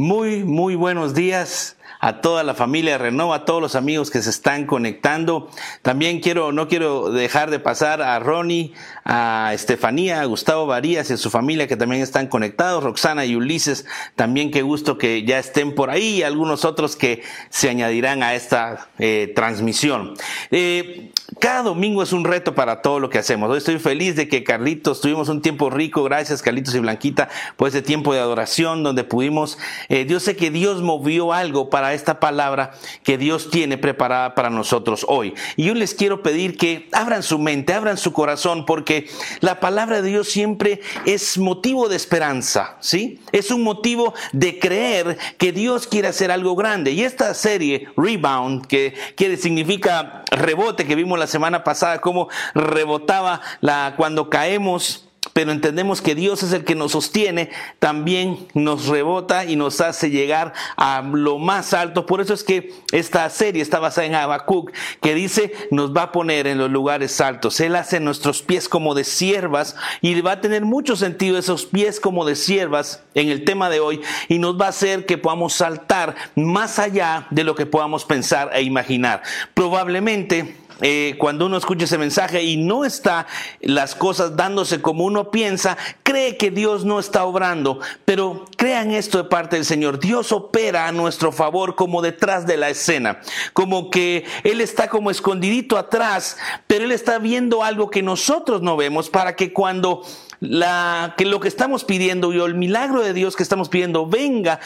Muy, muy buenos días a toda la familia Renova, a todos los amigos que se están conectando. También quiero, no quiero dejar de pasar a Ronnie, a Estefanía, a Gustavo Varías y a su familia que también están conectados, Roxana y Ulises, también qué gusto que ya estén por ahí y algunos otros que se añadirán a esta eh, transmisión. Eh, cada domingo es un reto para todo lo que hacemos. Hoy estoy feliz de que Carlitos tuvimos un tiempo rico, gracias Carlitos y Blanquita, por ese tiempo de adoración donde pudimos, eh, Dios sé que Dios movió algo para esta palabra que Dios tiene preparada para nosotros hoy. Y yo les quiero pedir que abran su mente, abran su corazón, porque la palabra de Dios siempre es motivo de esperanza, ¿sí? Es un motivo de creer que Dios quiere hacer algo grande. Y esta serie, Rebound, que, que significa rebote, que vimos la semana pasada, cómo rebotaba la, cuando caemos pero entendemos que Dios es el que nos sostiene, también nos rebota y nos hace llegar a lo más alto. Por eso es que esta serie está basada en Habacuc, que dice, nos va a poner en los lugares altos. Él hace nuestros pies como de siervas y va a tener mucho sentido esos pies como de siervas en el tema de hoy y nos va a hacer que podamos saltar más allá de lo que podamos pensar e imaginar. Probablemente eh, cuando uno escucha ese mensaje y no está las cosas dándose como uno piensa, cree que Dios no está obrando. Pero crean esto de parte del Señor. Dios opera a nuestro favor como detrás de la escena. Como que Él está como escondidito atrás, pero Él está viendo algo que nosotros no vemos para que cuando la, que lo que estamos pidiendo y el milagro de Dios que estamos pidiendo venga,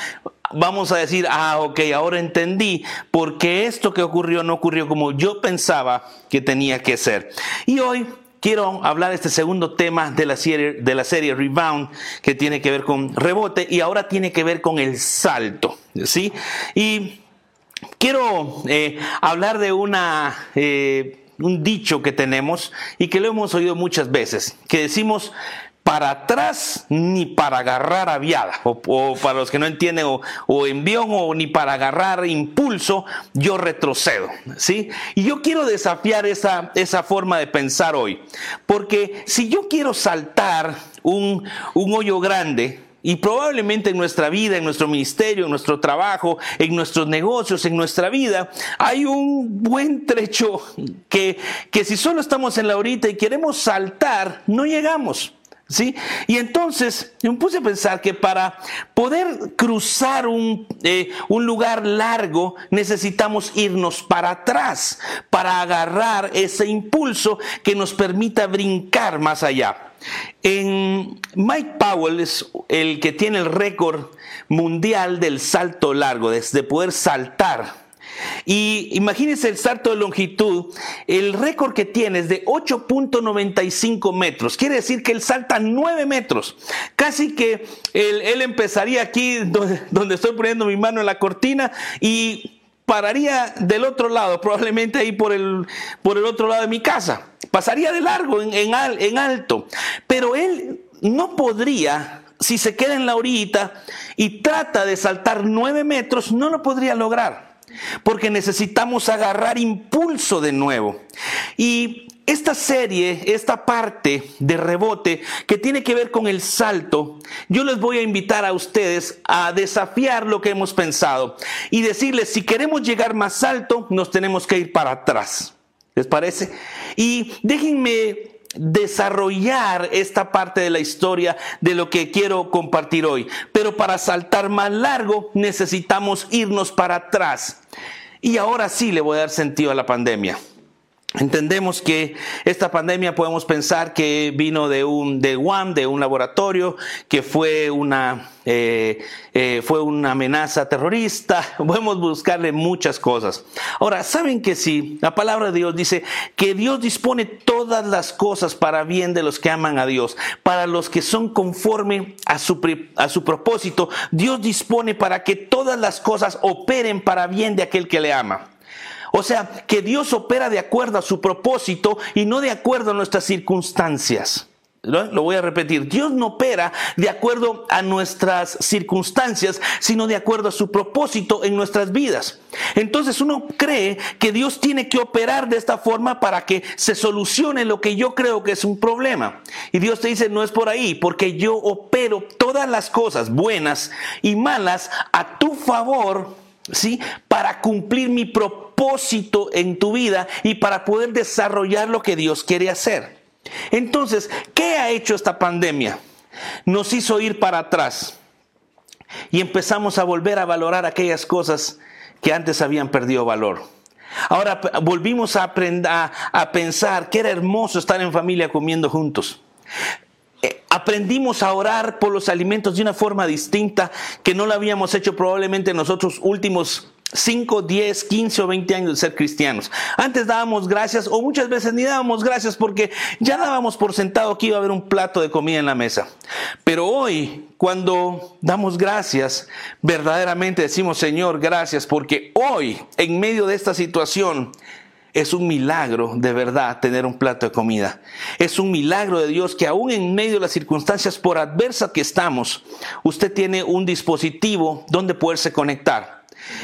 vamos a decir, ah, ok, ahora entendí porque esto que ocurrió no ocurrió como yo pensaba que tenía que ser. Y hoy quiero hablar de este segundo tema de la serie, de la serie Rebound, que tiene que ver con rebote y ahora tiene que ver con el salto, ¿sí? Y quiero eh, hablar de una... Eh, un dicho que tenemos y que lo hemos oído muchas veces, que decimos, para atrás ni para agarrar aviada, o, o para los que no entienden, o, o, envión, o ni para agarrar impulso, yo retrocedo, ¿sí? Y yo quiero desafiar esa, esa forma de pensar hoy, porque si yo quiero saltar un, un hoyo grande, y probablemente en nuestra vida, en nuestro ministerio, en nuestro trabajo, en nuestros negocios, en nuestra vida, hay un buen trecho que, que si solo estamos en la horita y queremos saltar, no llegamos. ¿Sí? Y entonces me puse a pensar que para poder cruzar un, eh, un, lugar largo necesitamos irnos para atrás, para agarrar ese impulso que nos permita brincar más allá. En Mike Powell es el que tiene el récord mundial del salto largo, de poder saltar y imagínense el salto de longitud, el récord que tiene es de 8.95 metros. Quiere decir que él salta 9 metros. Casi que él, empezaría aquí donde, estoy poniendo mi mano en la cortina y pararía del otro lado, probablemente ahí por el, por el otro lado de mi casa. Pasaría de largo, en, alto. Pero él no podría si se queda en la orillita y trata de saltar 9 metros, no lo podría lograr porque necesitamos agarrar impulso de nuevo. Y esta serie, esta parte de rebote que tiene que ver con el salto, yo les voy a invitar a ustedes a desafiar lo que hemos pensado y decirles, si queremos llegar más alto, nos tenemos que ir para atrás. ¿Les parece? Y déjenme desarrollar esta parte de la historia de lo que quiero compartir hoy. Pero para saltar más largo necesitamos irnos para atrás. Y ahora sí le voy a dar sentido a la pandemia. Entendemos que esta pandemia podemos pensar que vino de un de Wuhan, de un laboratorio, que fue una eh, eh, fue una amenaza terrorista. Podemos buscarle muchas cosas. Ahora, saben que sí, la palabra de Dios dice que Dios dispone todas las cosas para bien de los que aman a Dios, para los que son conforme a su a su propósito. Dios dispone para que todas las cosas operen para bien de aquel que le ama. O sea, que Dios opera de acuerdo a su propósito y no de acuerdo a nuestras circunstancias. lo voy a repetir, Dios no opera de acuerdo a nuestras circunstancias, sino de acuerdo a su propósito en nuestras vidas. Entonces uno cree que Dios tiene que operar de esta forma para que se solucione lo que yo creo que es un problema. Y Dios te dice, no es por ahí, porque yo opero todas las cosas buenas y malas a tu favor, ¿sí? Para cumplir mi propósito en tu vida y para poder desarrollar lo que Dios quiere hacer. Entonces, ¿qué ha hecho esta pandemia? Nos hizo ir para atrás y empezamos a volver a valorar aquellas cosas que antes habían perdido valor. Ahora volvimos a, aprender, a, pensar que era hermoso estar en familia comiendo juntos. Eh, aprendimos a orar por los alimentos de una forma distinta que no lo habíamos hecho probablemente en nosotros últimos 5, 10, 15 o 20 años de ser cristianos. Antes dábamos gracias o muchas veces ni dábamos gracias porque ya dábamos por sentado que iba a haber un plato de comida en la mesa. Pero hoy, cuando damos gracias, verdaderamente decimos, Señor, gracias porque hoy, en medio de esta situación, es un milagro de verdad tener un plato de comida. Es un milagro de Dios que aún en medio de las circunstancias por adversas que estamos, usted tiene un dispositivo donde poderse conectar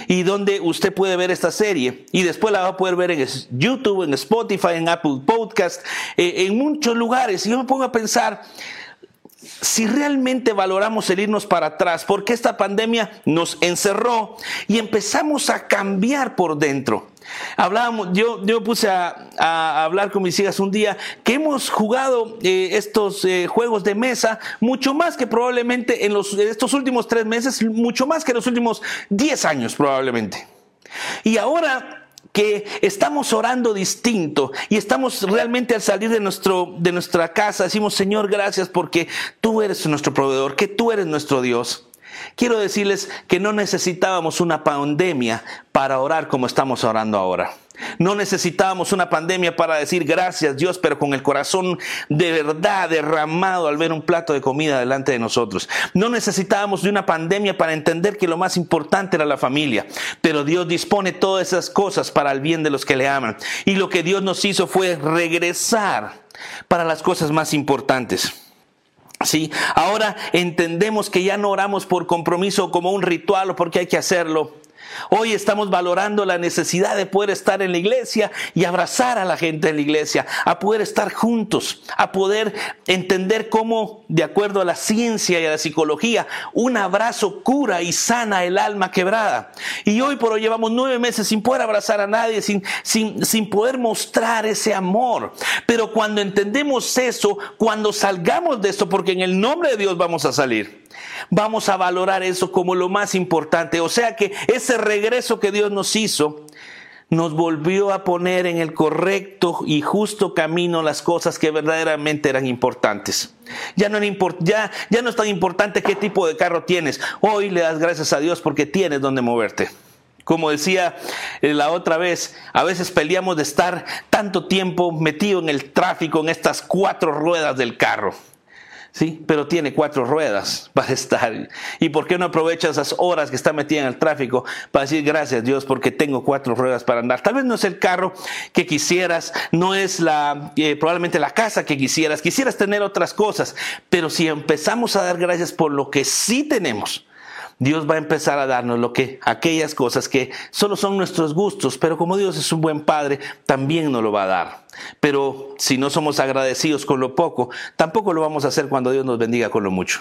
y donde usted puede ver esta serie y después la va a poder ver en YouTube, en Spotify, en Apple Podcast, eh, en muchos lugares. Y yo me pongo a pensar, si realmente valoramos el irnos para atrás, porque esta pandemia nos encerró y empezamos a cambiar por dentro. Hablábamos, yo, yo puse a, hablar con mis hijas un día que hemos jugado eh, estos eh, juegos de mesa mucho más que probablemente en los, estos últimos tres meses, mucho más que en los últimos diez años probablemente. Y ahora que estamos orando distinto y estamos realmente al salir de, nuestro, de nuestra casa, decimos, Señor, gracias porque tú eres nuestro proveedor, que tú eres nuestro Dios. Quiero decirles que no necesitábamos una pandemia para orar como estamos orando ahora. No necesitábamos una pandemia para decir gracias Dios, pero con el corazón de verdad derramado al ver un plato de comida delante de nosotros. No necesitábamos de una pandemia para entender que lo más importante era la familia, pero Dios dispone todas esas cosas para el bien de los que le aman. Y lo que Dios nos hizo fue regresar para las cosas más importantes. Sí, ahora entendemos que ya no oramos por compromiso como un ritual o porque hay que hacerlo. Hoy estamos valorando la necesidad de poder estar en la iglesia y abrazar a la gente en la iglesia, a poder estar juntos, a poder entender cómo, de acuerdo a la ciencia y a la psicología, un abrazo cura y sana el alma quebrada. Y hoy por hoy llevamos nueve meses sin poder abrazar a nadie, sin, sin, sin poder mostrar ese amor. Pero cuando entendemos eso, cuando salgamos de esto, porque en el nombre de Dios vamos a salir, vamos a valorar eso como lo más importante. O sea que ese regreso que Dios nos hizo nos volvió a poner en el correcto y justo camino las cosas que verdaderamente eran importantes. Ya no, ya, ya no es tan importante qué tipo de carro tienes. Hoy le das gracias a Dios porque tienes donde moverte. Como decía eh, la otra vez, a veces peleamos de estar tanto tiempo metido en el tráfico, en estas cuatro ruedas del carro. ¿Sí? Pero tiene cuatro ruedas para estar. ¿Y por qué no aprovecha esas horas que está metida en el tráfico para decir gracias Dios porque tengo cuatro ruedas para andar? Tal vez no es el carro que quisieras, no es la, eh, probablemente la casa que quisieras, quisieras tener otras cosas, pero si empezamos a dar gracias por lo que sí tenemos, Dios va a empezar a darnos lo que aquellas cosas que solo son nuestros gustos, pero como Dios es un buen padre, también nos lo va a dar. Pero si no somos agradecidos con lo poco, tampoco lo vamos a hacer cuando Dios nos bendiga con lo mucho.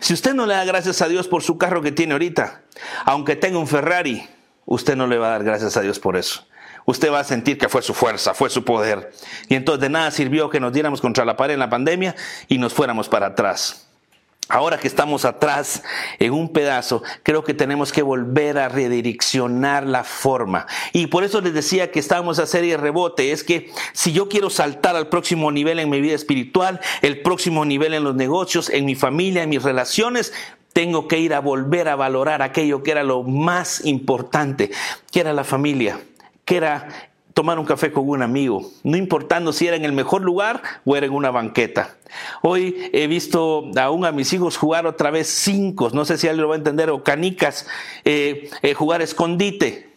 Si usted no le da gracias a Dios por su carro que tiene ahorita, aunque tenga un Ferrari, usted no le va a dar gracias a Dios por eso usted va a sentir que fue su fuerza, fue su poder. Y entonces de nada sirvió que nos diéramos contra la pared en la pandemia y nos fuéramos para atrás. Ahora que estamos atrás en un pedazo, creo que tenemos que volver a redireccionar la forma. Y por eso les decía que estábamos a serie de rebote. Es que si yo quiero saltar al próximo nivel en mi vida espiritual, el próximo nivel en los negocios, en mi familia, en mis relaciones, tengo que ir a volver a valorar aquello que era lo más importante, que era la familia, que era tomar un café con un amigo, no importando si era en el mejor lugar o era en una banqueta. Hoy he visto aún a mis hijos jugar otra vez cinco, no sé si alguien lo va a entender, o canicas, eh, eh, jugar escondite.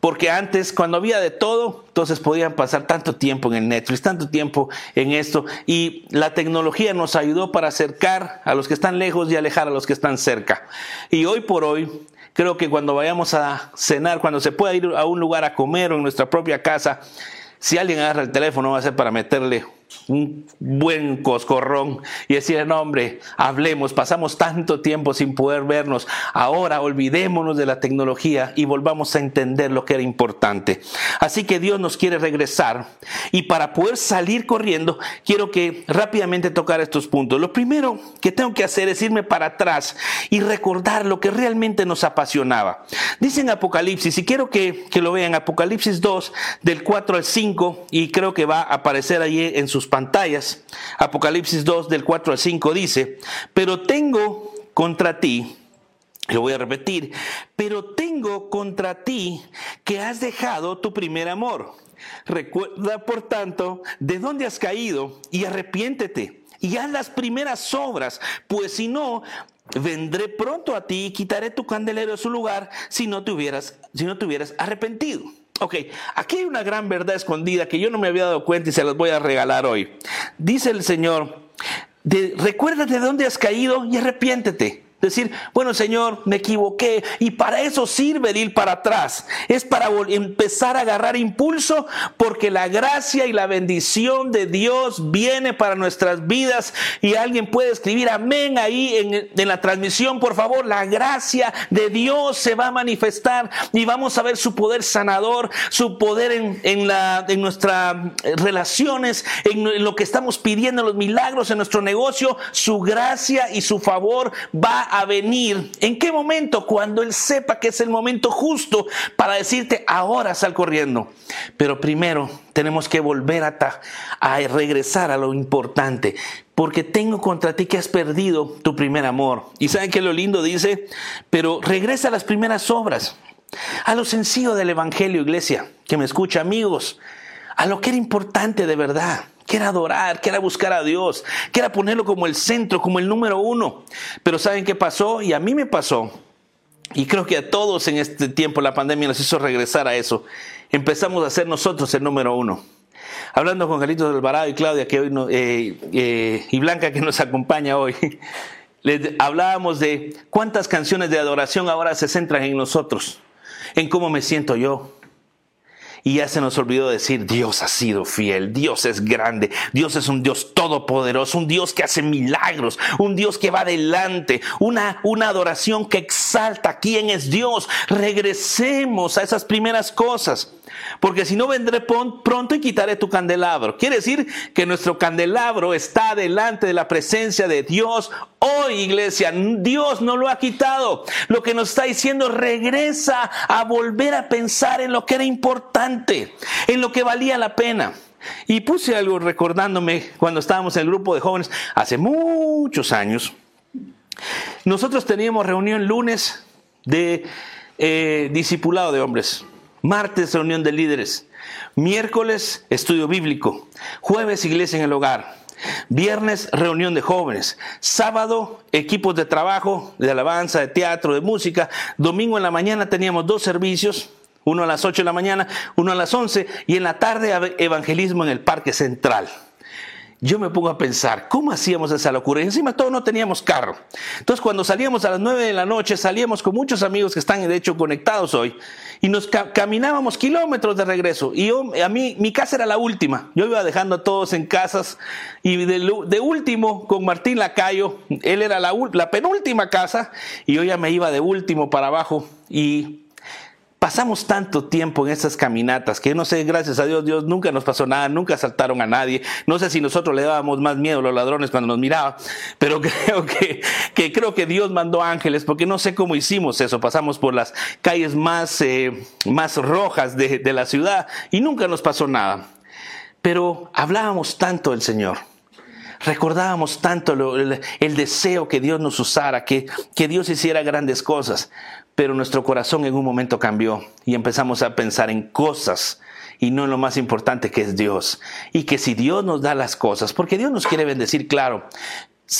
porque antes cuando había de todo, entonces podían pasar tanto tiempo en el Netflix, tanto tiempo en esto, y la tecnología nos ayudó para acercar a los que están lejos y alejar a los que están cerca. Y hoy por hoy, creo que cuando vayamos a cenar, cuando se pueda ir a un lugar a comer o en nuestra propia casa, si alguien agarra el teléfono va a ser para meterle un buen coscorrón y decir, no hombre, hablemos, pasamos tanto tiempo sin poder vernos, ahora olvidémonos de la tecnología y volvamos a entender lo que era importante. Así que Dios nos quiere regresar y para poder salir corriendo, quiero que rápidamente tocar estos puntos. Lo primero que tengo que hacer es irme para atrás y recordar lo que realmente nos apasionaba. Dice en Apocalipsis, y quiero que, que lo vean, Apocalipsis 2, del 4 al 5, y creo que va a aparecer allí en sus pantallas. Apocalipsis 2 del 4 al 5 dice, pero tengo contra ti, lo voy a repetir, pero tengo contra ti que has dejado tu primer amor. Recuerda, por tanto, de dónde has caído y arrepiéntete y haz las primeras obras, pues si no, vendré pronto a ti y quitaré tu candelero de su lugar si no te hubieras, si no te hubieras arrepentido. Ok, aquí hay una gran verdad escondida que yo no me había dado cuenta y se las voy a regalar hoy. Dice el Señor, recuérdate de dónde has caído y arrepiéntete. Decir, bueno Señor, me equivoqué. Y para eso sirve de ir para atrás. Es para empezar a agarrar impulso porque la gracia y la bendición de Dios viene para nuestras vidas. Y alguien puede escribir amén ahí en, en la transmisión. Por favor, la gracia de Dios se va a manifestar y vamos a ver su poder sanador, su poder en, en, en nuestras relaciones, en, en lo que estamos pidiendo, los milagros en nuestro negocio. Su gracia y su favor va a venir. ¿En qué momento? Cuando Él sepa que es el momento justo para decirte, ahora sal corriendo. Pero primero tenemos que volver a, a regresar a lo importante. Porque tengo contra ti que has perdido tu primer amor. Y saben que lo lindo dice, pero regresa a las primeras obras. A lo sencillo del Evangelio, iglesia, que me escucha, amigos, a lo que era importante de verdad que era adorar, que era buscar a Dios, que era ponerlo como el centro, como el número uno. Pero ¿saben qué pasó? Y a mí me pasó. Y creo que a todos en este tiempo la pandemia nos hizo regresar a eso. Empezamos a ser nosotros el número uno. Hablando con Carlitos Alvarado y Claudia que hoy eh, eh, y Blanca que nos acompaña hoy, les hablábamos de cuántas canciones de adoración ahora se centran en nosotros, en cómo me siento yo, y ya se nos olvidó decir, Dios ha sido fiel, Dios es grande, Dios es un Dios todopoderoso, un Dios que hace milagros, un Dios que va adelante, una, una adoración que exalta quién es Dios. Regresemos a esas primeras cosas. Porque si no vendré pronto y quitaré tu candelabro. Quiere decir que nuestro candelabro está delante de la presencia de Dios. Hoy, iglesia, Dios no lo ha quitado. Lo que nos está diciendo, regresa a volver a pensar en lo que era importante, en lo que valía la pena. Y puse algo recordándome cuando estábamos en el grupo de jóvenes hace muchos años. Nosotros teníamos reunión lunes de eh, discipulado de hombres. Martes, reunión de líderes. Miércoles, estudio bíblico. Jueves, iglesia en el hogar. Viernes, reunión de jóvenes. Sábado, equipos de trabajo, de alabanza, de teatro, de música. Domingo en la mañana teníamos dos servicios. Uno a las 8 de la mañana, uno a las 11 y en la tarde evangelismo en el Parque Central yo me pongo a pensar, ¿cómo hacíamos esa locura? Y encima todos no teníamos carro. Entonces cuando salíamos a las 9 de la noche, salíamos con muchos amigos que están de hecho conectados hoy y nos caminábamos kilómetros de regreso. Y yo, a mí, mi casa era la última. Yo iba dejando a todos en casas y de, último con Martín Lacayo, él era la, la penúltima casa y yo ya me iba de último para abajo y pasamos tanto tiempo en esas caminatas que no sé, gracias a Dios, Dios nunca nos pasó nada, nunca asaltaron a nadie. No sé si nosotros le dábamos más miedo a los ladrones cuando nos miraban, pero creo que, creo que Dios mandó ángeles porque no sé cómo hicimos eso. Pasamos por las calles más, eh, más rojas de, de la ciudad y nunca nos pasó nada. Pero hablábamos tanto del Señor recordábamos tanto el, el, deseo que Dios nos usara, que, que Dios hiciera grandes cosas. Pero nuestro corazón en un momento cambió y empezamos a pensar en cosas y no en lo más importante que es Dios. Y que si Dios nos da las cosas, porque Dios nos quiere bendecir, claro,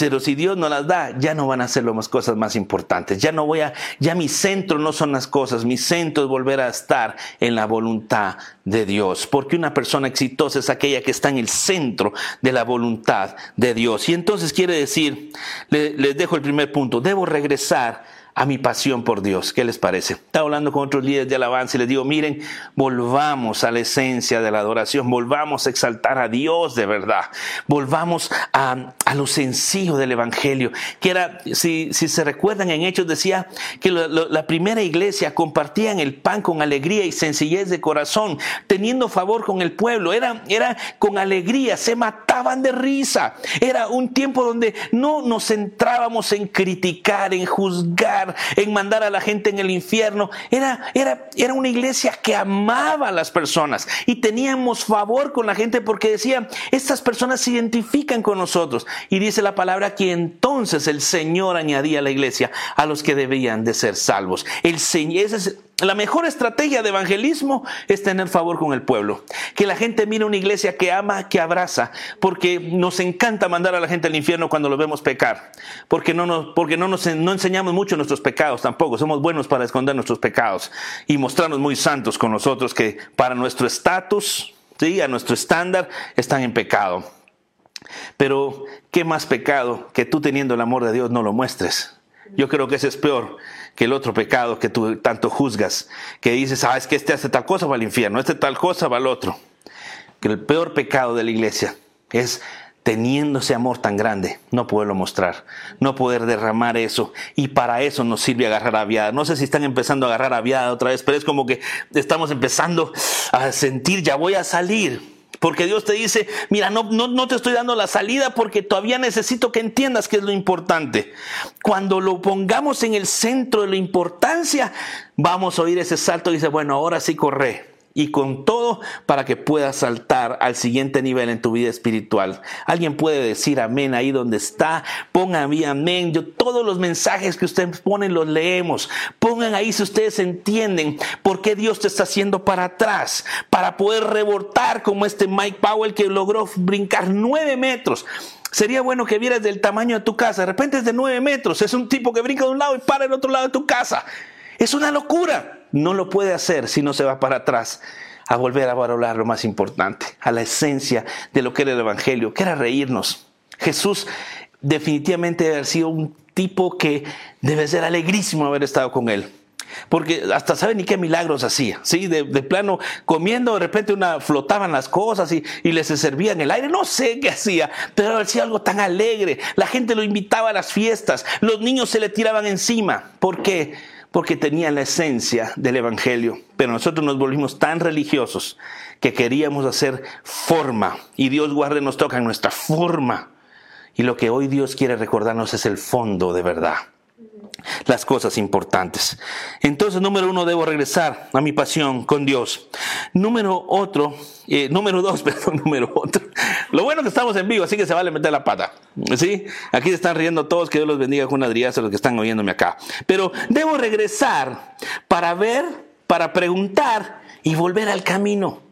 Pero si Dios no las da, ya no van a ser las cosas más importantes. Ya no voy a, ya mi centro no son las cosas, mi centro es volver a estar en la voluntad de Dios. Porque una persona exitosa es aquella que está en el centro de la voluntad de Dios. Y entonces quiere decir, les dejo el primer punto, debo regresar a mi pasión por Dios. ¿Qué les parece? Estaba hablando con otros líderes de alabanza y les digo, miren, volvamos a la esencia de la adoración, volvamos a exaltar a Dios de verdad, volvamos a, lo sencillo del Evangelio, que era, si, si se recuerdan en Hechos, decía que la primera iglesia compartían el pan con alegría y sencillez de corazón, teniendo favor con el pueblo, era, era con alegría, se mataban de risa, era un tiempo donde no nos centrábamos en criticar, en juzgar, en mandar a la gente en el infierno. Era, era, era una iglesia que amaba a las personas y teníamos favor con la gente porque decía, estas personas se identifican con nosotros. Y dice la palabra que entonces el Señor añadía a la iglesia a los que debían de ser salvos. El Señor, ese es la mejor estrategia de evangelismo es tener favor con el pueblo. Que la gente mire una iglesia que ama, que abraza, porque nos encanta mandar a la gente al infierno cuando lo vemos pecar. Porque no nos, porque no nos no enseñamos mucho nuestros pecados tampoco. Somos buenos para esconder nuestros pecados y mostrarnos muy santos con nosotros que para nuestro estatus, ¿sí? a nuestro estándar, están en pecado. Pero, ¿qué más pecado que tú teniendo el amor de Dios no lo muestres? Yo creo que ese es peor que el otro pecado que tú tanto juzgas, que dices, ah, es que este hace tal cosa va al infierno, este tal cosa va al otro. Que el peor pecado de la iglesia es teniendo ese amor tan grande, no poderlo mostrar, no poder derramar eso. Y para eso nos sirve agarrar aviada. No sé si están empezando a agarrar aviada otra vez, pero es como que estamos empezando a sentir, ya voy a salir. Porque Dios te dice, mira, no, no, no, te estoy dando la salida porque todavía necesito que entiendas qué es lo importante. Cuando lo pongamos en el centro de la importancia, vamos a oír ese salto y dice, bueno, ahora sí corre y con todo para que puedas saltar al siguiente nivel en tu vida espiritual. Alguien puede decir amén ahí donde está. Pongan ahí amén. Yo todos los mensajes que ustedes ponen los leemos. Pongan ahí si ustedes entienden por qué Dios te está haciendo para atrás, para poder rebotar como este Mike Powell que logró brincar nueve metros. Sería bueno que vieras del tamaño de tu casa. De repente es de nueve metros. Es un tipo que brinca de un lado y para el otro lado de tu casa. Es una locura no lo puede hacer si no se va para atrás a volver a valorar lo más importante, a la esencia de lo que era el Evangelio, que era reírnos. Jesús definitivamente debe haber sido un tipo que debe ser alegrísimo haber estado con él. Porque hasta saben ni qué milagros hacía, ¿sí? De, plano, comiendo, de repente una, flotaban las cosas y, y les servía en el aire. No sé qué hacía, pero hacía algo tan alegre. La gente lo invitaba a las fiestas, los niños se le tiraban encima. ¿Por qué? Porque tenía la esencia del Evangelio. Pero nosotros nos volvimos tan religiosos que queríamos hacer forma. Y Dios guarde nos toca en nuestra forma. Y lo que hoy Dios quiere recordarnos es el fondo de verdad las cosas importantes. Entonces, número uno, debo regresar a mi pasión con Dios. Número otro, eh, número dos, perdón, número otro. Lo bueno que estamos en vivo, así que se vale meter la pata. ¿Sí? Aquí se están riendo todos, que Dios los bendiga con adriazo los que están oyéndome acá. Pero debo regresar para ver, para preguntar y volver al camino.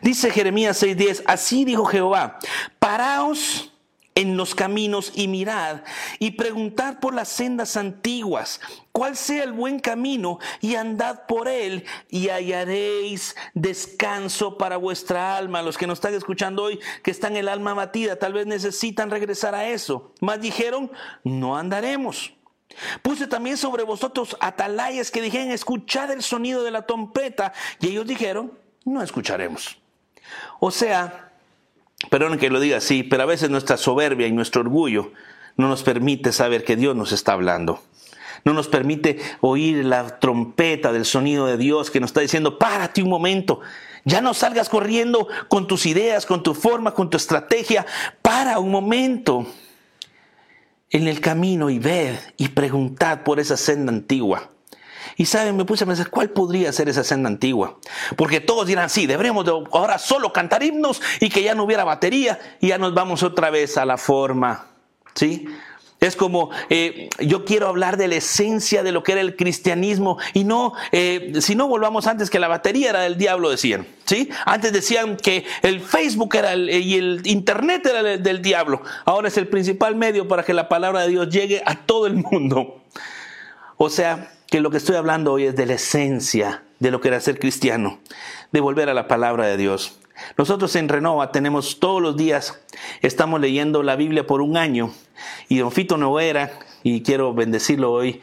Dice Jeremías 6:10, así dijo Jehová, paraos en los caminos y mirad y preguntad por las sendas antiguas, cuál sea el buen camino y andad por él y hallaréis descanso para vuestra alma. Los que nos están escuchando hoy, que están el alma batida, tal vez necesitan regresar a eso. Mas dijeron, no andaremos. Puse también sobre vosotros atalayas que dijeron, escuchad el sonido de la trompeta. Y ellos dijeron, no escucharemos. O sea, Perdón que lo diga así, pero a veces nuestra soberbia y nuestro orgullo no nos permite saber que Dios nos está hablando. No nos permite oír la trompeta del sonido de Dios que nos está diciendo, párate un momento, ya no salgas corriendo con tus ideas, con tu forma, con tu estrategia, para un momento en el camino y ved y preguntad por esa senda antigua. Y saben, me puse a pensar, ¿cuál podría ser esa senda antigua? Porque todos dirán, sí, deberíamos de ahora solo cantar himnos y que ya no hubiera batería y ya nos vamos otra vez a la forma, ¿sí? Es como, eh, yo quiero hablar de la esencia de lo que era el cristianismo y no, eh, si no volvamos antes que la batería era del diablo, decían. ¿sí? Antes decían que el Facebook era y el Internet era del diablo. Ahora es el principal medio para que la palabra de Dios llegue a todo el mundo. O sea, que lo que estoy hablando hoy es de la esencia de lo que era ser cristiano, de volver a la palabra de Dios. Nosotros en Renova tenemos todos los días, estamos leyendo la Biblia por un año y don Fito Noguera, y quiero bendecirlo hoy,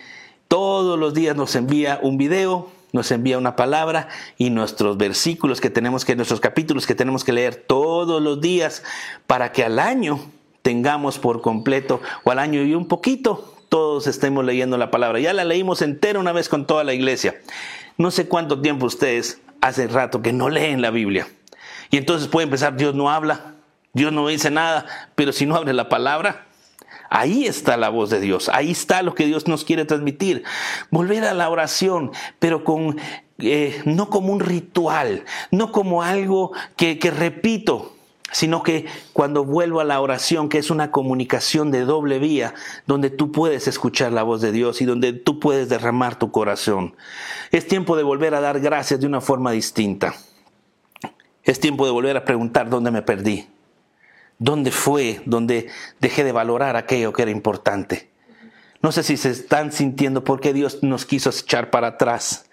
todos los días nos envía un video, nos envía una palabra y nuestros versículos que tenemos que, nuestros capítulos que tenemos que leer todos los días para que al año tengamos por completo o al año y un poquito todos estemos leyendo la palabra. Ya la leímos entera una vez con toda la iglesia. No sé cuánto tiempo ustedes hace rato que no leen la Biblia. Y entonces puede empezar, Dios no habla, Dios no dice nada, pero si no abre la palabra, Ahí está la voz de Dios, ahí está lo que Dios nos quiere transmitir. Volver a la oración, pero con, eh, no como un ritual, no como algo que, que repito, sino que cuando vuelvo a la oración, que es una comunicación de doble vía, donde tú puedes escuchar la voz de Dios y donde tú puedes derramar tu corazón. Es tiempo de volver a dar gracias de una forma distinta. Es tiempo de volver a preguntar dónde me perdí. ¿Dónde fue donde dejé de valorar aquello que era importante? No sé si se están sintiendo por qué Dios nos quiso echar para atrás,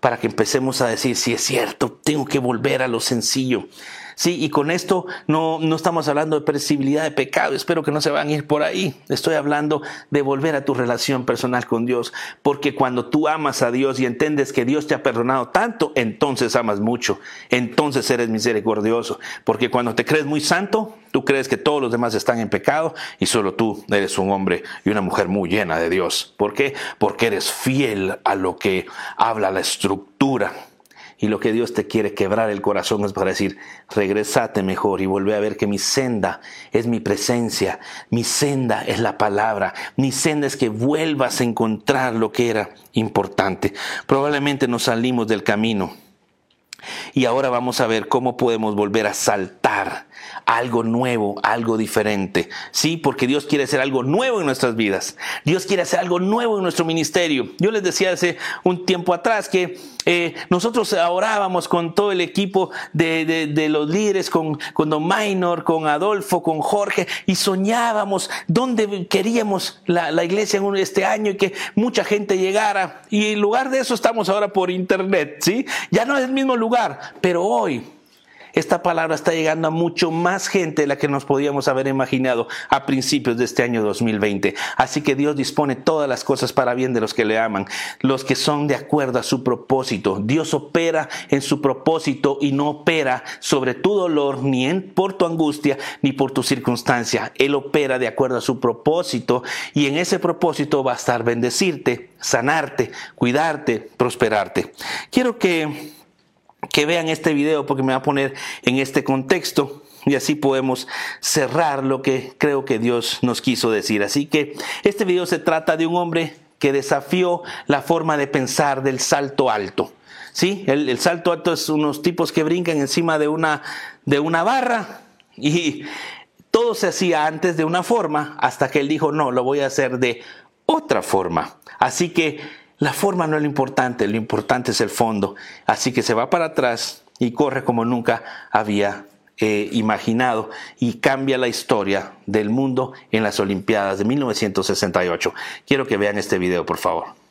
para que empecemos a decir, si es cierto, tengo que volver a lo sencillo. Sí, y con esto no, no estamos hablando de percibilidad de pecado, espero que no se van a ir por ahí. Estoy hablando de volver a tu relación personal con Dios, porque cuando tú amas a Dios y entiendes que Dios te ha perdonado tanto, entonces amas mucho, entonces eres misericordioso, porque cuando te crees muy santo, tú crees que todos los demás están en pecado y solo tú eres un hombre y una mujer muy llena de Dios. ¿Por qué? Porque eres fiel a lo que habla la estructura y lo que Dios te quiere quebrar el corazón es para decir, regresate mejor y vuelve a ver que mi senda es mi presencia, mi senda es la palabra, mi senda es que vuelvas a encontrar lo que era importante. Probablemente nos salimos del camino y ahora vamos a ver cómo podemos volver a saltar algo nuevo, algo diferente. Sí, porque Dios quiere hacer algo nuevo en nuestras vidas. Dios quiere hacer algo nuevo en nuestro ministerio. Yo les decía hace un tiempo atrás que eh, nosotros orábamos con todo el equipo de, los líderes, con, con Don Minor, con Adolfo, con Jorge, y soñábamos dónde queríamos la, la iglesia en este año y que mucha gente llegara. Y en lugar de eso estamos ahora por internet, ¿sí? Ya no es el mismo lugar, pero hoy esta palabra está llegando a mucho más gente de la que nos podíamos haber imaginado a principios de este año 2020. Así que Dios dispone todas las cosas para bien de los que le aman, los que son de acuerdo a su propósito. Dios opera en su propósito y no opera sobre tu dolor, ni en, por tu angustia, ni por tu circunstancia. Él opera de acuerdo a su propósito y en ese propósito va a estar bendecirte, sanarte, cuidarte, prosperarte. Quiero que que vean este video porque me va a poner en este contexto y así podemos cerrar lo que creo que Dios nos quiso decir. Así que este video se trata de un hombre que desafió la forma de pensar del salto alto. ¿Sí? El, salto alto es unos tipos que brincan encima de una, de una barra y todo se hacía antes de una forma hasta que él dijo, no, lo voy a hacer de otra forma. Así que la forma no es lo importante, lo importante es el fondo. Así que se va para atrás y corre como nunca había eh, imaginado y cambia la historia del mundo en las Olimpiadas de 1968. Quiero que vean este video, por favor.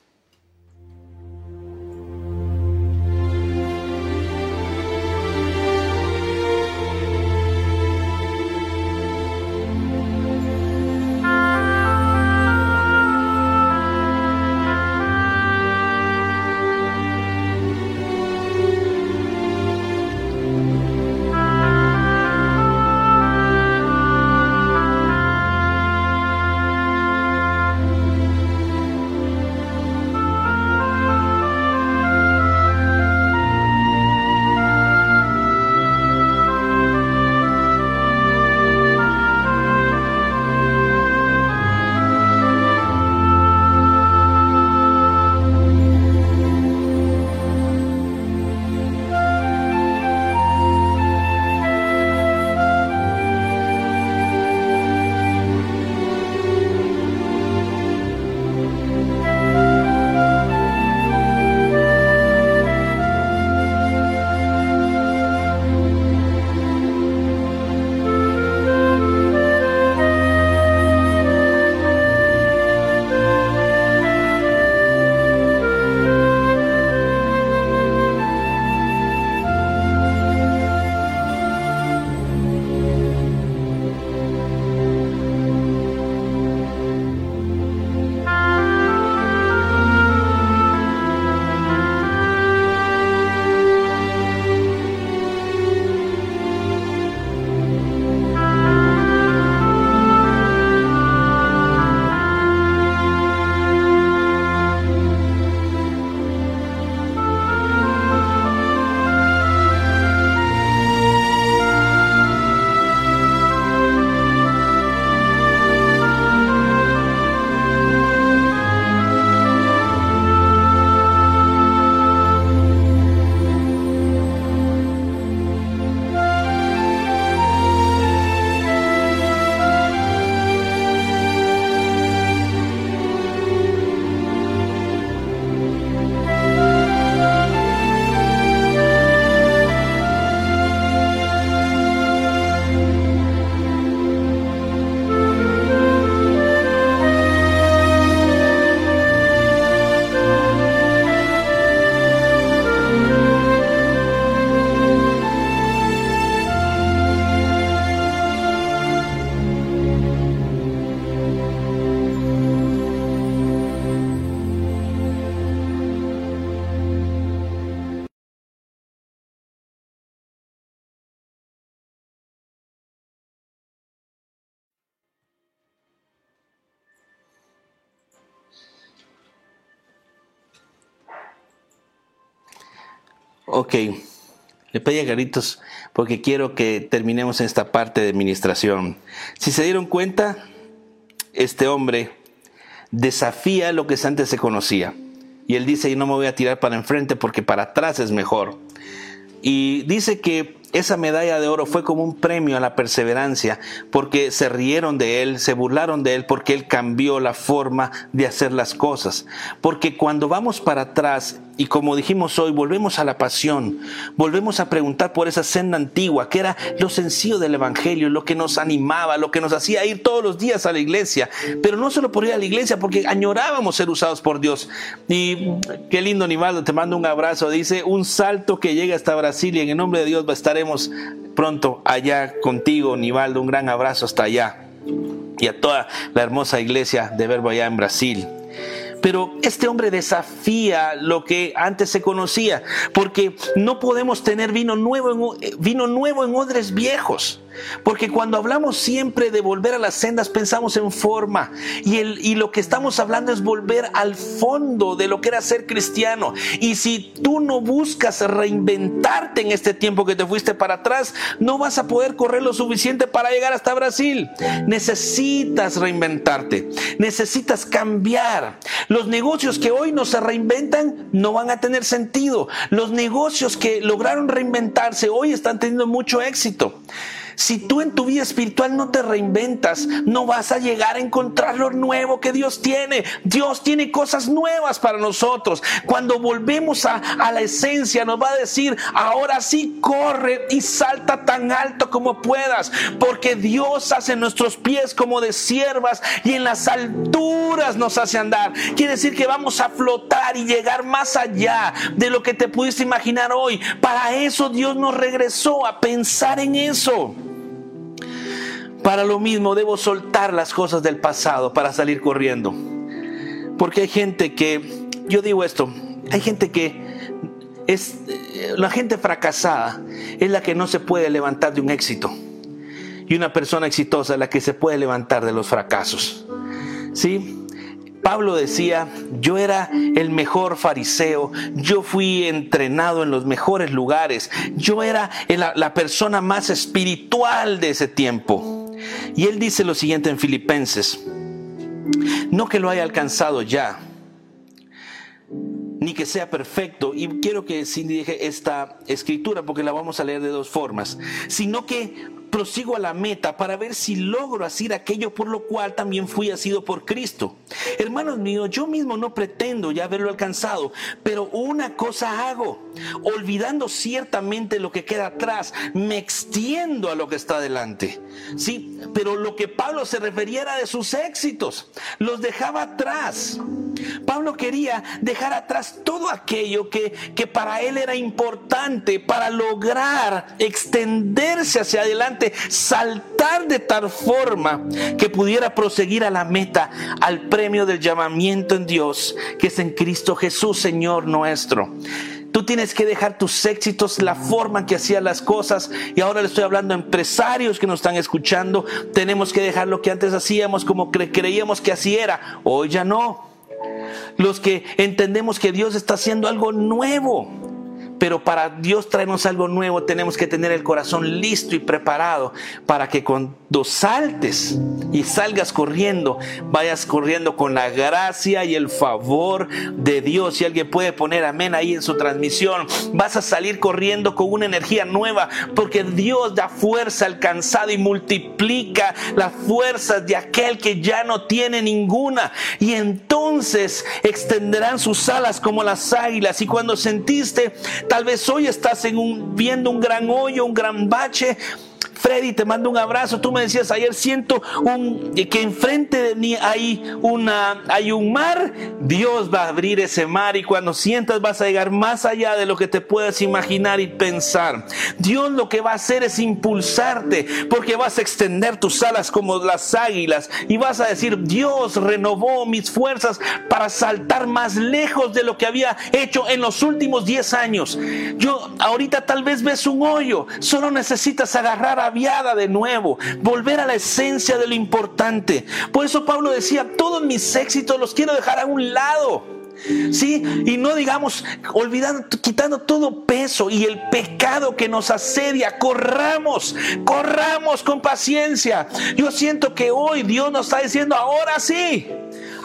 Ok, le pedí a Garitos porque quiero que terminemos esta parte de administración. Si se dieron cuenta, este hombre desafía lo que antes se conocía. Y él dice, y no me voy a tirar para enfrente porque para atrás es mejor. Y dice que esa medalla de oro fue como un premio a la perseverancia, porque se rieron de él, se burlaron de él, porque él cambió la forma de hacer las cosas. Porque cuando vamos para atrás y como dijimos hoy, volvemos a la pasión, volvemos a preguntar por esa senda antigua, que era lo sencillo del Evangelio, lo que nos animaba, lo que nos hacía ir todos los días a la iglesia, pero no solo por ir a la iglesia, porque añorábamos ser usados por Dios. Y qué lindo, Nivaldo, te mando un abrazo, dice, un salto que llega hasta Brasil y en el nombre de Dios estaremos pronto allá contigo, Nivaldo, un gran abrazo hasta allá. Y a toda la hermosa iglesia de Verbo allá en Brasil. Pero este hombre desafía lo que antes se conocía, porque no podemos tener vino nuevo en, vino nuevo en odres viejos. Porque cuando hablamos siempre de volver a las sendas, pensamos en forma. Y, el, y lo que estamos hablando es volver al fondo de lo que era ser cristiano. Y si tú no buscas reinventarte en este tiempo que te fuiste para atrás, no vas a poder correr lo suficiente para llegar hasta Brasil. Necesitas reinventarte. Necesitas cambiar. Los negocios que hoy no se reinventan no van a tener sentido. Los negocios que lograron reinventarse hoy están teniendo mucho éxito. Si tú en tu vida espiritual no te reinventas, no vas a llegar a encontrar lo nuevo que Dios tiene. Dios tiene cosas nuevas para nosotros. Cuando volvemos a, la esencia, nos va a decir, ahora sí corre y salta tan alto como puedas, porque Dios hace nuestros pies como de siervas y en las alturas nos hace andar. Quiere decir que vamos a flotar y llegar más allá de lo que te pudiste imaginar hoy. Para eso Dios nos regresó a pensar en eso. Para lo mismo debo soltar las cosas del pasado para salir corriendo. Porque hay gente que, yo digo esto, hay gente que es, la gente fracasada es la que no se puede levantar de un éxito. Y una persona exitosa es la que se puede levantar de los fracasos. ¿Sí? Pablo decía, yo era el mejor fariseo, yo fui entrenado en los mejores lugares, yo era la, la persona más espiritual de ese tiempo. Y él dice lo siguiente en Filipenses, no que lo haya alcanzado ya, ni que sea perfecto, y quiero que Cindy deje esta escritura porque la vamos a leer de dos formas, sino que prosigo a la meta para ver si logro hacer aquello por lo cual también fui asido por Cristo. Hermanos míos, yo mismo no pretendo ya haberlo alcanzado, pero una cosa hago, olvidando ciertamente lo que queda atrás, me extiendo a lo que está delante. Sí, pero lo que Pablo se refería era de sus éxitos, los dejaba atrás. Pablo quería dejar atrás todo aquello que, que para él era importante para lograr extenderse hacia adelante saltar de tal forma que pudiera proseguir a la meta, al premio del llamamiento en Dios, que es en Cristo Jesús, Señor nuestro. Tú tienes que dejar tus éxitos, la forma en que hacías las cosas. Y ahora le estoy hablando a empresarios que nos están escuchando. Tenemos que dejar lo que antes hacíamos como creíamos que así era. Hoy ya no. Los que entendemos que Dios está haciendo algo nuevo pero para Dios traernos algo nuevo tenemos que tener el corazón listo y preparado para que cuando saltes y salgas corriendo, vayas corriendo con la gracia y el favor de Dios. Si alguien puede poner amén ahí en su transmisión, vas a salir corriendo con una energía nueva porque Dios da fuerza al cansado y multiplica las fuerzas de aquel que ya no tiene ninguna. Y entonces extenderán sus alas como las águilas. Y cuando sentiste Tal vez hoy estás viendo un gran hoyo, un gran bache, Freddy, te mando un abrazo. Tú me decías ayer, siento un, que enfrente de mí hay, una, hay un mar. Dios va a abrir ese mar y cuando sientas vas a llegar más allá de lo que te puedas imaginar y pensar. Dios lo que va a hacer es impulsarte porque vas a extender tus alas como las águilas y vas a decir, Dios renovó mis fuerzas para saltar más lejos de lo que había hecho en los últimos 10 años. Yo ahorita tal vez ves un hoyo, solo necesitas agarrar de nuevo, volver a la esencia de lo importante. Por eso Pablo decía, todos mis éxitos los quiero dejar a un lado. Sí, y no digamos, olvidando, quitando todo peso y el pecado que nos asedia, corramos, corramos con paciencia. Yo siento que hoy Dios nos está diciendo, ahora sí,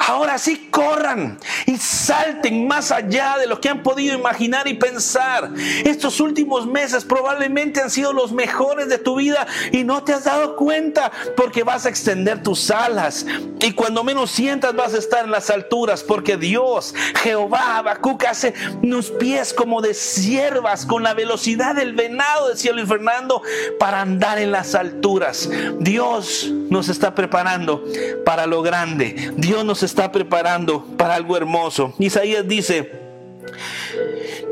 Ahora sí corran y salten más allá de lo que han podido imaginar y pensar. Estos últimos meses probablemente han sido los mejores de tu vida y no te has dado cuenta porque vas a extender tus alas y cuando menos sientas vas a estar en las alturas porque Dios, Jehová, Habacuc hace unos pies como de siervas con la velocidad del venado, decía Luis Fernando, para andar en las alturas. Dios nos está preparando para lo grande. Dios nos está preparando para algo hermoso. Isaías dice,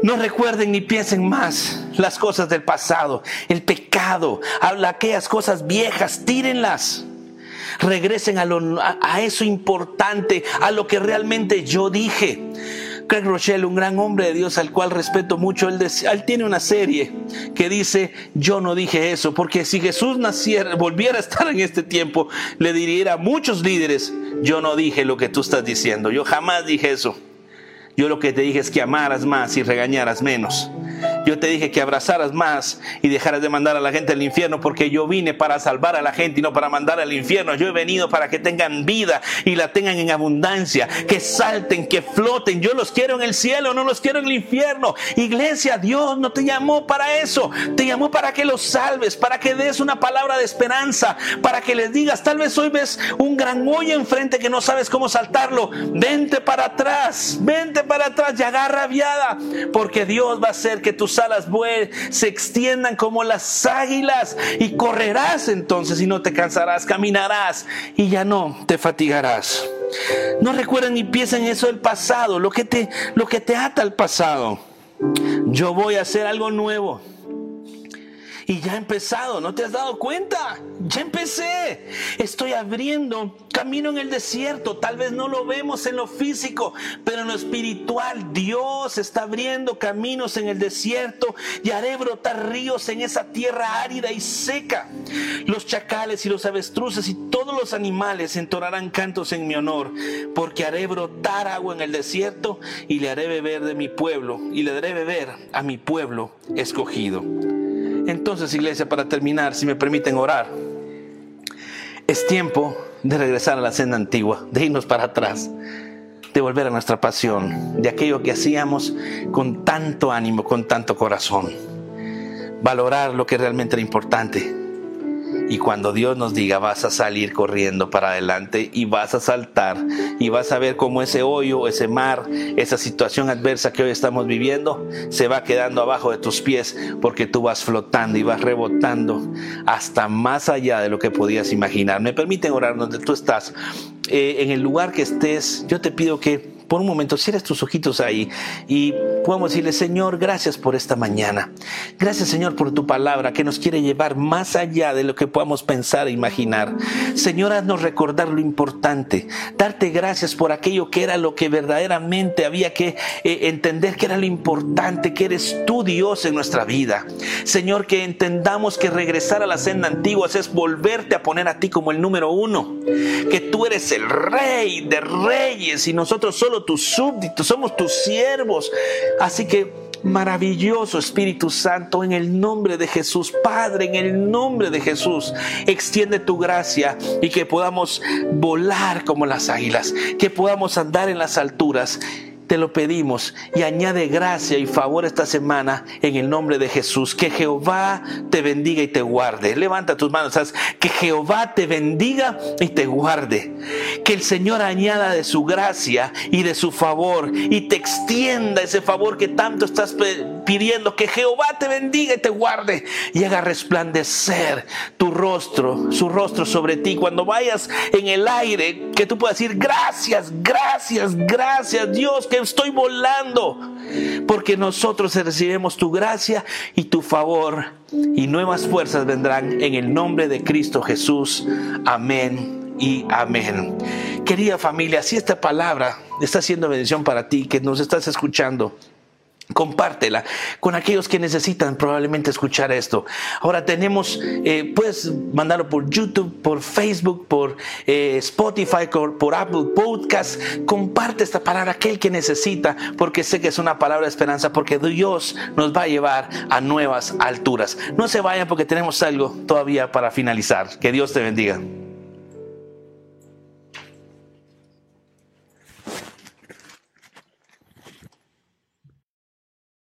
no recuerden ni piensen más las cosas del pasado, el pecado, aquellas cosas viejas, tírenlas. Regresen a, a eso importante, a lo que realmente yo dije. Craig Rochelle, un gran hombre de Dios al cual respeto mucho, él, él, tiene una serie que dice, yo no dije eso, porque si Jesús naciera, volviera a estar en este tiempo, le diría a muchos líderes, yo no dije lo que tú estás diciendo, yo jamás dije eso. Yo lo que te dije es que amaras más y regañaras menos. Yo te dije que abrazaras más y dejaras de mandar a la gente al infierno porque yo vine para salvar a la gente y no para mandar al infierno. Yo he venido para que tengan vida y la tengan en abundancia, que salten, que floten. Yo los quiero en el cielo, no los quiero en el infierno. Iglesia, Dios no te llamó para eso. Te llamó para que los salves, para que des una palabra de esperanza, para que les digas, tal vez hoy ves un gran hoyo enfrente que no sabes cómo saltarlo. Vente para atrás, vente para atrás y agarra viada, porque Dios va a hacer que tus alas se extiendan como las águilas y correrás entonces y no te cansarás, caminarás y ya no te fatigarás. No recuerden ni piensen eso del pasado, lo que te, lo que te ata al pasado. Yo voy a hacer algo nuevo. Y ya he empezado, ¿no te has dado cuenta? Ya empecé. Estoy abriendo camino en el desierto. Tal vez no lo vemos en lo físico, pero en lo espiritual Dios está abriendo caminos en el desierto y haré brotar ríos en esa tierra árida y seca. Los chacales y los avestruces y todos los animales entonarán cantos en mi honor, porque haré brotar agua en el desierto y le haré beber de mi pueblo y le daré beber a mi pueblo escogido. Entonces, iglesia, para terminar, si me permiten orar, es tiempo de regresar a la senda antigua, de irnos para atrás, de volver a nuestra pasión, de aquello que hacíamos con tanto ánimo, con tanto corazón. Valorar lo que realmente era importante y cuando Dios nos diga, vas a salir corriendo para adelante y vas a saltar y vas a ver cómo ese hoyo, ese mar, esa situación adversa que hoy estamos viviendo, se va quedando abajo de tus pies porque tú vas flotando y vas rebotando hasta más allá de lo que podías imaginar. Me permiten orar donde tú estás. Eh, en el lugar que estés, yo te pido que por un momento cierres tus ojitos ahí y podemos decirle, Señor, gracias por esta mañana. Gracias, Señor, por tu palabra que nos quiere llevar más allá de lo que podamos pensar e imaginar. Señor, haznos recordar lo importante, darte gracias por aquello que era lo que verdaderamente había que eh, entender que era lo importante, que eres tú Dios en nuestra vida. Señor, que entendamos que regresar a la senda antigua es volverte a poner a ti como el número uno, que tú eres el rey de reyes y nosotros solo tus súbditos, somos tus siervos. Así que maravilloso Espíritu Santo, en el nombre de Jesús, Padre, en el nombre de Jesús, extiende tu gracia y que podamos volar como las águilas, que podamos andar en las alturas te lo pedimos y añade gracia y favor esta semana en el nombre de Jesús. Que Jehová te bendiga y te guarde. Levanta tus manos, ¿sabes? Que Jehová te bendiga y te guarde. Que el Señor añada de su gracia y de su favor y te extienda ese favor que tanto estás pidiendo. Que Jehová te bendiga y te guarde y haga resplandecer tu rostro, su rostro sobre ti. Cuando vayas en el aire, que tú puedas decir gracias, gracias, gracias Dios estoy volando, porque nosotros recibimos tu gracia y tu favor, y nuevas fuerzas vendrán en el nombre de Cristo Jesús. Amén y amén. Querida familia, si esta palabra está siendo bendición para ti, que nos estás escuchando, compártela con aquellos que necesitan probablemente escuchar esto. Ahora tenemos, eh, puedes mandarlo por YouTube, por Facebook, por eh, Spotify, por, Apple Podcast. Comparte esta palabra aquel que necesita, porque sé que es una palabra de esperanza, porque Dios nos va a llevar a nuevas alturas. No se vayan porque tenemos algo todavía para finalizar. Que Dios te bendiga.